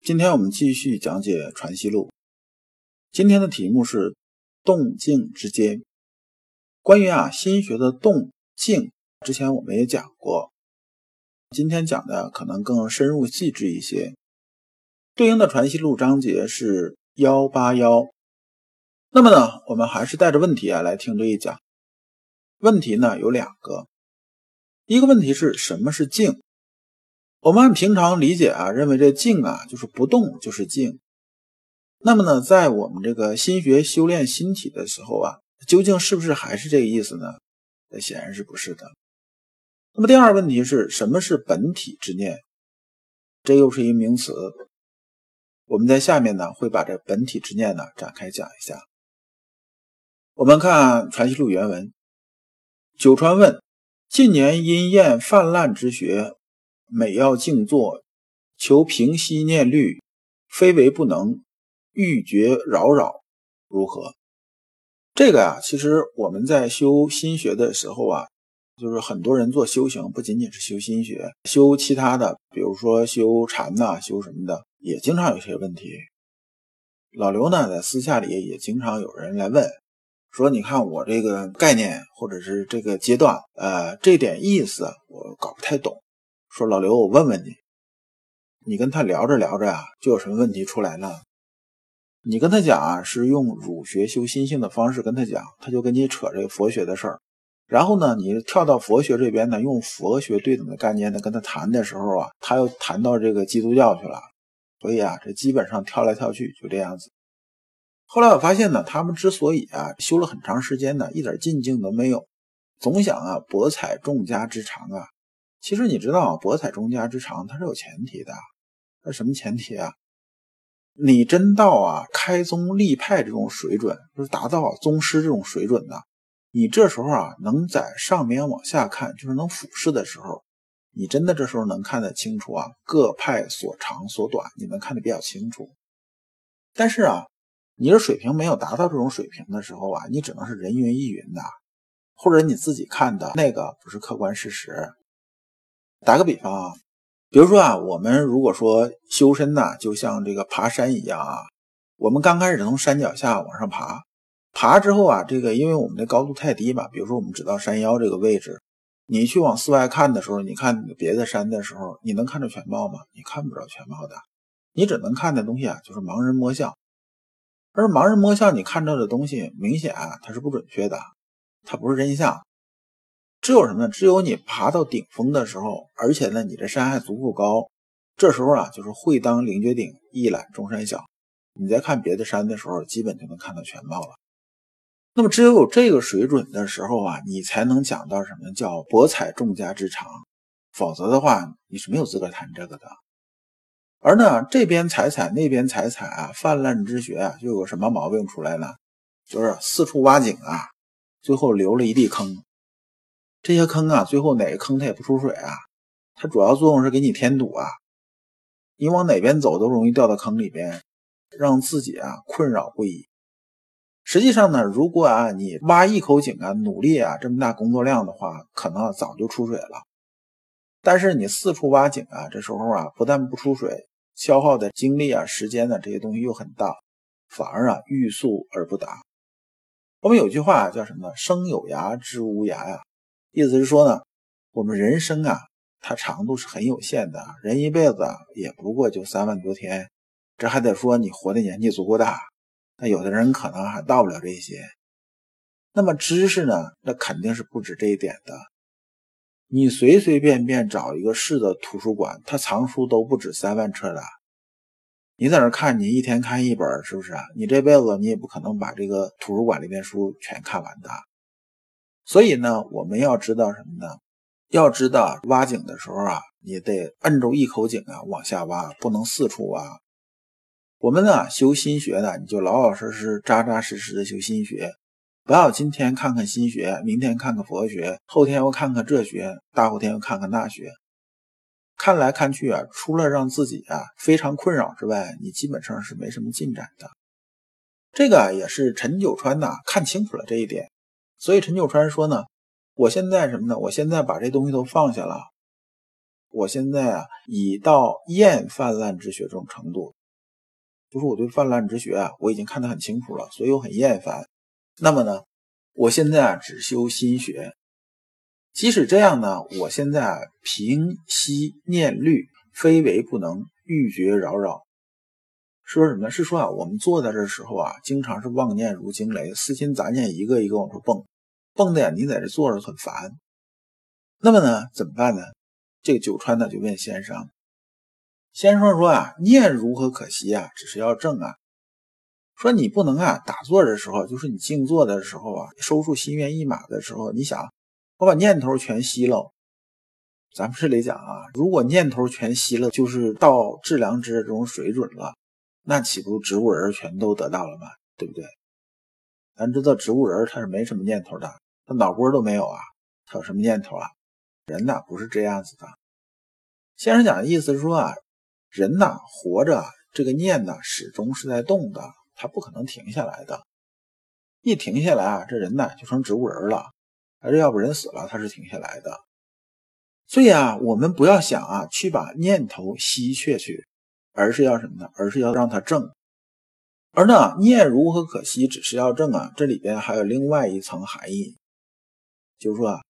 今天我们继续讲解《传习录》，今天的题目是动静之间。关于啊心学的动静，之前我们也讲过，今天讲的可能更深入细致一些。对应的《传习录》章节是幺八幺。那么呢，我们还是带着问题啊来听这一讲。问题呢有两个，一个问题是什么是静？我们平常理解啊，认为这静啊就是不动就是静。那么呢，在我们这个心学修炼心体的时候啊，究竟是不是还是这个意思呢？那显然是不是的。那么第二个问题是什么是本体之念？这又是一名词。我们在下面呢会把这本体之念呢展开讲一下。我们看《传习录》原文：九川问，近年因厌泛滥之学。每要静坐，求平息念虑，非为不能，欲绝扰扰，如何？这个呀，其实我们在修心学的时候啊，就是很多人做修行，不仅仅是修心学，修其他的，比如说修禅呐，修什么的，也经常有些问题。老刘呢，在私下里也经常有人来问，说你看我这个概念或者是这个阶段，呃，这点意思我搞不太懂。说老刘，我问问你，你跟他聊着聊着呀，就有什么问题出来了？你跟他讲啊，是用儒学修心性的方式跟他讲，他就跟你扯这个佛学的事儿。然后呢，你跳到佛学这边呢，用佛学对等的概念呢跟他谈的时候啊，他又谈到这个基督教去了。所以啊，这基本上跳来跳去就这样子。后来我发现呢，他们之所以啊修了很长时间呢，一点进境都没有，总想啊博采众家之长啊。其实你知道，博采众家之长，它是有前提的。那什么前提啊？你真到啊开宗立派这种水准，就是达到宗师这种水准的，你这时候啊能在上面往下看，就是能俯视的时候，你真的这时候能看得清楚啊各派所长所短，你能看得比较清楚。但是啊，你的水平没有达到这种水平的时候啊，你只能是人云亦云的，或者你自己看的那个不是客观事实。打个比方啊，比如说啊，我们如果说修身呢，就像这个爬山一样啊，我们刚开始从山脚下往上爬，爬之后啊，这个因为我们的高度太低嘛，比如说我们只到山腰这个位置，你去往四外看的时候，你看别的山的时候，你能看着全貌吗？你看不着全貌的，你只能看的东西啊，就是盲人摸象，而盲人摸象，你看到的东西明显啊它是不准确的，它不是真相。只有什么呢？只有你爬到顶峰的时候，而且呢，你的山还足够高，这时候啊，就是会当凌绝顶，一览众山小。你在看别的山的时候，基本就能看到全貌了。那么，只有有这个水准的时候啊，你才能讲到什么叫博采众家之长，否则的话，你是没有资格谈这个的。而呢，这边采采，那边采采啊，泛滥之学啊，就有什么毛病出来了？就是四处挖井啊，最后留了一地坑。这些坑啊，最后哪个坑它也不出水啊，它主要作用是给你添堵啊。你往哪边走都容易掉到坑里边，让自己啊困扰不已。实际上呢，如果啊你挖一口井啊，努力啊这么大工作量的话，可能早就出水了。但是你四处挖井啊，这时候啊不但不出水，消耗的精力啊、时间呢这些东西又很大，反而啊欲速而不达。我们有句话叫什么？生有涯，知无涯呀。意思是说呢，我们人生啊，它长度是很有限的，人一辈子也不过就三万多天，这还得说你活的年纪足够大，那有的人可能还到不了这些。那么知识呢，那肯定是不止这一点的。你随随便便找一个市的图书馆，它藏书都不止三万册的。你在那看，你一天看一本，是不是啊？你这辈子你也不可能把这个图书馆里面书全看完的。所以呢，我们要知道什么呢？要知道挖井的时候啊，你得摁住一口井啊往下挖，不能四处挖。我们呢修心学呢，你就老老实实、扎扎实实的修心学，不要今天看看心学，明天看看佛学，后天又看看这学，大后天又看看那学。看来看去啊，除了让自己啊非常困扰之外，你基本上是没什么进展的。这个也是陈九川呐看清楚了这一点，所以陈九川说呢，我现在什么呢？我现在把这东西都放下了，我现在啊已到厌泛滥之学这种程度，就是我对泛滥之学啊我已经看得很清楚了，所以我很厌烦。那么呢，我现在啊只修心学。即使这样呢，我现在啊平息念虑，非为不能，欲绝扰扰。说什么？是说啊，我们坐在这时候啊，经常是妄念如惊雷，私心杂念一个一个往出蹦，蹦的呀，你在这坐着很烦。那么呢，怎么办呢？这个九川呢就问先生，先生说啊，念如何可惜啊？只是要正啊。说你不能啊，打坐的时候，就是你静坐的时候啊，收住心猿意马的时候，你想。我把念头全吸了，咱们这里讲啊，如果念头全吸了，就是到致良知这种水准了，那岂不植物人全都得到了吗？对不对？咱知道植物人他是没什么念头的，他脑波都没有啊，他有什么念头啊？人呐不是这样子的。先生讲的意思是说啊，人呐活着，这个念呐始终是在动的，他不可能停下来的。一停下来啊，这人呐就成植物人了。还是要不人死了，他是停下来的。所以啊，我们不要想啊，去把念头吸血去，而是要什么呢？而是要让它正。而呢，念如何可惜？只是要正啊。这里边还有另外一层含义，就是说啊，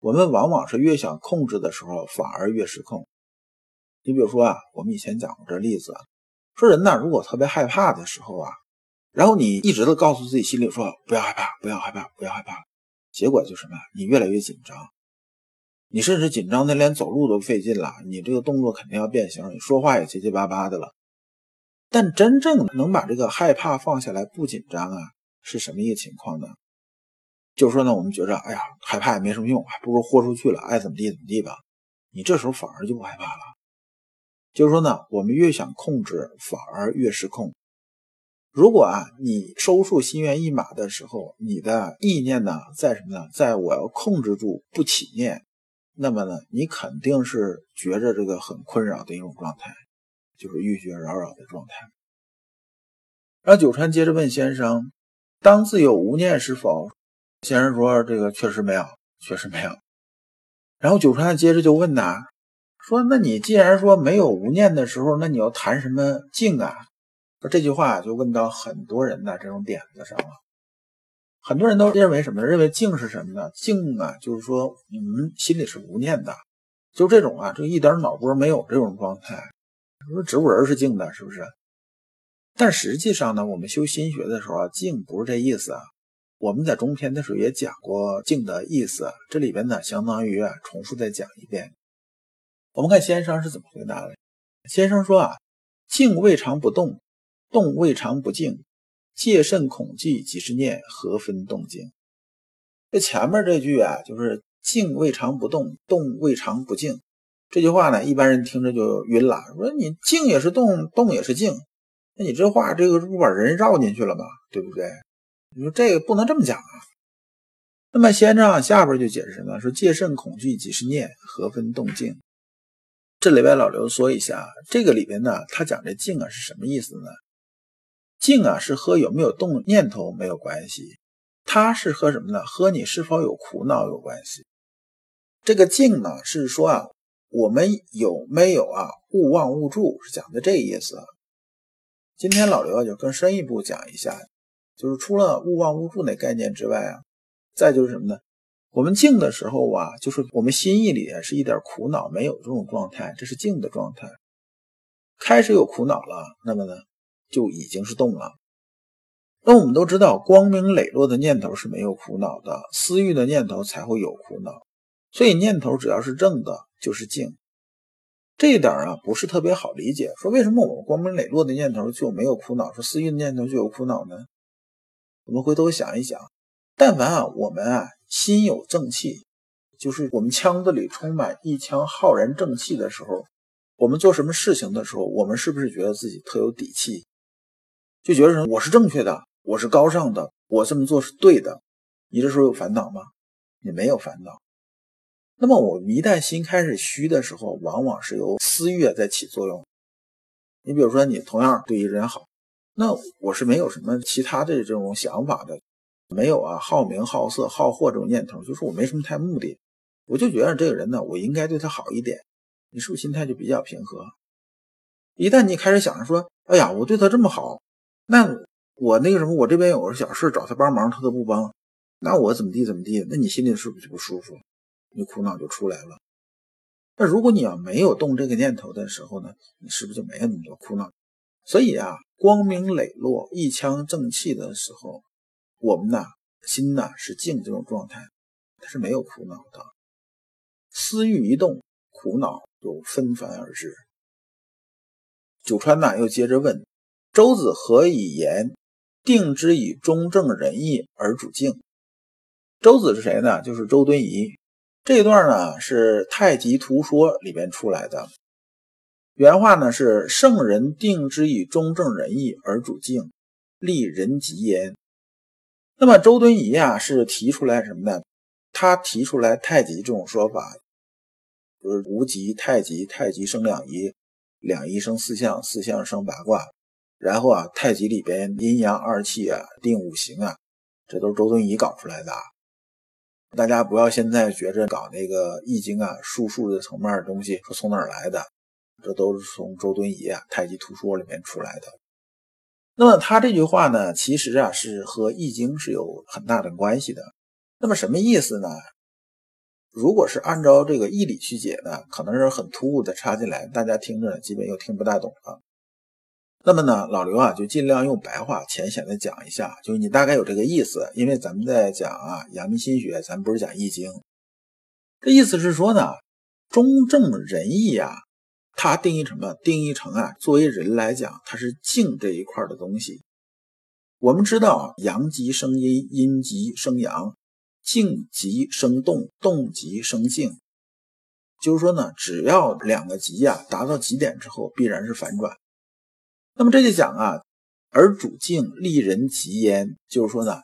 我们往往是越想控制的时候，反而越失控。你比如说啊，我们以前讲过这例子，说人呢，如果特别害怕的时候啊，然后你一直都告诉自己心里说，不要害怕，不要害怕，不要害怕。结果就什么？你越来越紧张，你甚至紧张的连走路都费劲了。你这个动作肯定要变形，你说话也结结巴巴的了。但真正能把这个害怕放下来，不紧张啊，是什么一个情况呢？就是说呢，我们觉着，哎呀，害怕也没什么用，还不如豁出去了，爱怎么地怎么地吧。你这时候反而就不害怕了。就是说呢，我们越想控制，反而越失控。如果啊，你收束心猿意马的时候，你的意念呢，在什么呢？在我要控制住不起念，那么呢，你肯定是觉着这个很困扰的一种状态，就是欲绝扰扰的状态。然后九川接着问先生：“当自有无念是否？”先生说：“这个确实没有，确实没有。”然后九川接着就问呐：“说那你既然说没有无念的时候，那你要谈什么静啊？”这句话就问到很多人的这种点子上了，很多人都认为什么？认为静是什么呢？静啊，就是说你们心里是无念的，就这种啊，就一点脑波没有这种状态。说植物人是静的，是不是？但实际上呢，我们修心学的时候啊，静不是这意思啊。我们在中篇的时候也讲过静的意思，这里边呢，相当于啊，重复再讲一遍。我们看先生是怎么回答的。先生说啊，静未尝不动。动未尝不静，戒慎恐惧即是念，何分动静？这前面这句啊，就是静未尝不动，动未尝不静。这句话呢，一般人听着就晕了，说你静也是动，动也是静，那你这话这个不把人绕进去了吗？对不对？你说这个不能这么讲啊。那么先生下边就解释什么？说戒慎恐惧即是念，何分动静？这里边老刘说一下，这个里边呢，他讲这静啊是什么意思呢？静啊，是和有没有动念头没有关系，它是和什么呢？和你是否有苦恼有关系。这个静呢，是说啊，我们有没有啊，勿忘勿助，是讲的这意思。今天老刘啊就更深一步讲一下，就是除了勿忘勿助那概念之外啊，再就是什么呢？我们静的时候啊，就是我们心意里是一点苦恼没有这种状态，这是静的状态。开始有苦恼了，那么呢？就已经是动了。那我们都知道，光明磊落的念头是没有苦恼的，私欲的念头才会有苦恼。所以念头只要是正的，就是静。这一点啊，不是特别好理解。说为什么我们光明磊落的念头就没有苦恼，说私欲的念头就有苦恼呢？我们回头想一想，但凡啊，我们啊心有正气，就是我们腔子里充满一腔浩然正气的时候，我们做什么事情的时候，我们是不是觉得自己特有底气？就觉得说我是正确的，我是高尚的，我这么做是对的。你这时候有烦恼吗？你没有烦恼。那么我们一旦心开始虚的时候，往往是由私欲在起作用。你比如说，你同样对一个人好，那我是没有什么其他的这种想法的，没有啊好名好色好货这种念头，就是我没什么太目的，我就觉得这个人呢，我应该对他好一点。你是不是心态就比较平和？一旦你开始想着说，哎呀，我对他这么好，那我那个什么，我这边有个小事找他帮忙，他都不帮，那我怎么地怎么地？那你心里是不是就不舒服？你苦恼就出来了。那如果你要没有动这个念头的时候呢，你是不是就没有那么多苦恼？所以啊，光明磊落、一腔正气的时候，我们呢心呢是静这种状态，它是没有苦恼的。思欲一动，苦恼就纷繁而至。九川呢又接着问：周子何以言定之以中正仁义而主静？周子是谁呢？就是周敦颐。这段呢是《太极图说》里边出来的，原话呢是“圣人定之以中正仁义而主静，立人极焉”。那么周敦颐啊是提出来什么呢？他提出来太极这种说法，就是无极太极，太极生两仪，两仪生四象，四象生八卦。然后啊，太极里边阴阳二气啊，定五行啊，这都是周敦颐搞出来的。大家不要现在觉着搞那个易经啊、术数的层面的东西，说从哪儿来的？这都是从周敦颐啊《太极图说》里面出来的。那么他这句话呢，其实啊是和易经是有很大的关系的。那么什么意思呢？如果是按照这个义理去解呢，可能是很突兀的插进来，大家听着基本又听不大懂了。那么呢，老刘啊，就尽量用白话浅显的讲一下，就是你大概有这个意思。因为咱们在讲啊阳明心学，咱不是讲易经。这意思是说呢，中正仁义啊，它定义什么？定义成啊，作为人来讲，它是静这一块的东西。我们知道，阳极生阴，阴极生阳，静极生动，动极生静。就是说呢，只要两个极呀达到极点之后，必然是反转。那么这就讲啊，而主静立人极焉，就是说呢，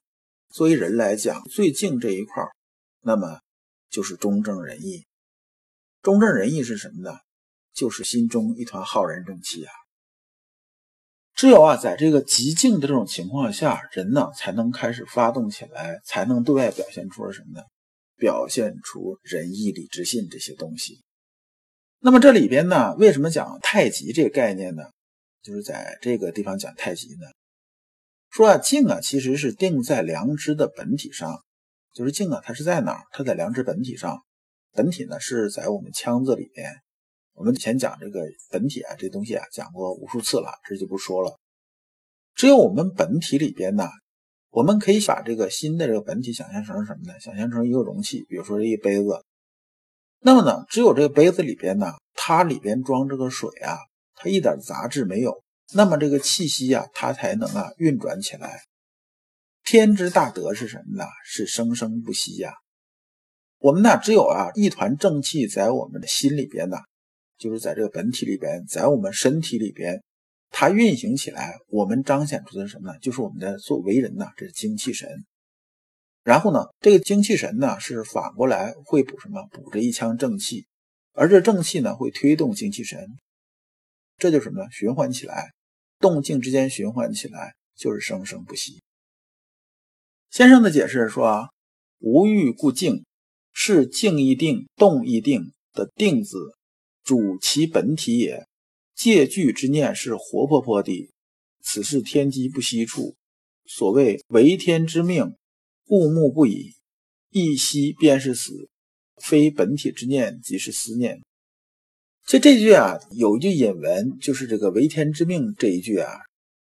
作为人来讲，最静这一块那么就是中正仁义。中正仁义是什么呢？就是心中一团浩然正气啊。只有啊，在这个极静的这种情况下，人呢才能开始发动起来，才能对外表现出了什么呢？表现出仁义礼智信这些东西。那么这里边呢，为什么讲太极这个概念呢？就是在这个地方讲太极呢，说啊静啊其实是定在良知的本体上，就是静啊它是在哪儿？它在良知本体上，本体呢是在我们腔子里边。我们以前讲这个本体啊这东西啊讲过无数次了，这就不说了。只有我们本体里边呢，我们可以把这个心的这个本体想象成什么呢？想象成一个容器，比如说这一杯子。那么呢，只有这个杯子里边呢，它里边装这个水啊。它一点杂质没有，那么这个气息呀，它才能啊运转起来。天之大德是什么呢？是生生不息呀。我们呢，只有啊一团正气在我们的心里边呢，就是在这个本体里边，在我们身体里边，它运行起来，我们彰显出的是什么呢？就是我们的作为人呐，这是精气神。然后呢，这个精气神呢，是反过来会补什么？补这一腔正气，而这正气呢，会推动精气神。这就是什么呢？循环起来，动静之间循环起来，就是生生不息。先生的解释说啊，无欲故静，是静亦定，动亦定的定字，主其本体也。借句之念是活泼泼的，此是天机不息处。所谓为天之命，故目不已，一息便是死。非本体之念，即是思念。这这句啊，有一句引文，就是这个“为天之命”这一句啊，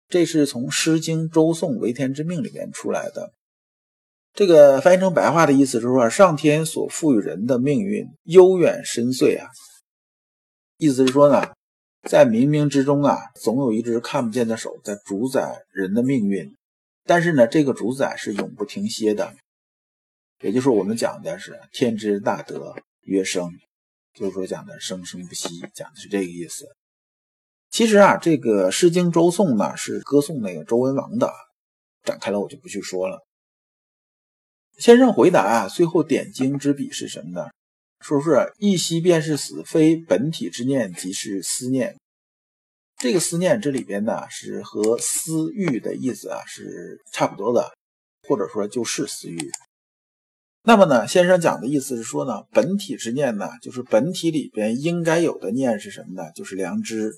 这是从《诗经·周颂·为天之命》里面出来的。这个翻译成白话的意思是说，上天所赋予人的命运悠远深邃啊，意思是说呢，在冥冥之中啊，总有一只看不见的手在主宰人的命运，但是呢，这个主宰是永不停歇的。也就是我们讲的是天之大德曰生，就是说讲的生生不息，讲的是这个意思。其实啊，这个《诗经·周颂》呢是歌颂那个周文王的，展开了我就不去说了。先生回答啊，最后点睛之笔是什么呢？说是一息便是死，非本体之念，即是思念。这个思念这里边呢，是和私欲的意思啊是差不多的，或者说就是私欲。那么呢，先生讲的意思是说呢，本体之念呢，就是本体里边应该有的念是什么呢？就是良知。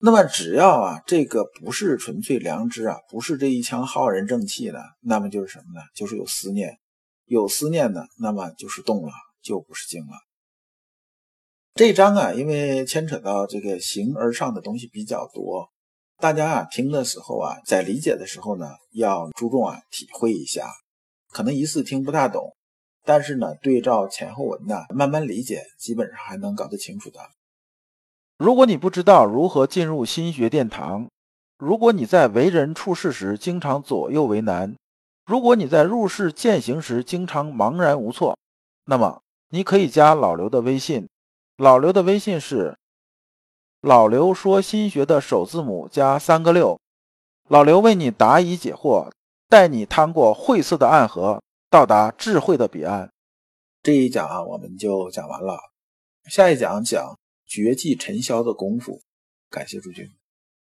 那么只要啊，这个不是纯粹良知啊，不是这一腔浩然正气呢，那么就是什么呢？就是有思念，有思念呢，那么就是动了，就不是静了。这章啊，因为牵扯到这个形而上的东西比较多，大家啊听的时候啊，在理解的时候呢，要注重啊体会一下，可能一次听不大懂，但是呢，对照前后文呢，慢慢理解，基本上还能搞得清楚的。如果你不知道如何进入心学殿堂，如果你在为人处事时经常左右为难，如果你在入世践行时经常茫然无措，那么你可以加老刘的微信。老刘的微信是老刘说心学的首字母加三个六。老刘为你答疑解惑，带你趟过晦涩的暗河，到达智慧的彼岸。这一讲啊，我们就讲完了。下一讲讲。绝技尘嚣的功夫，感谢诸君。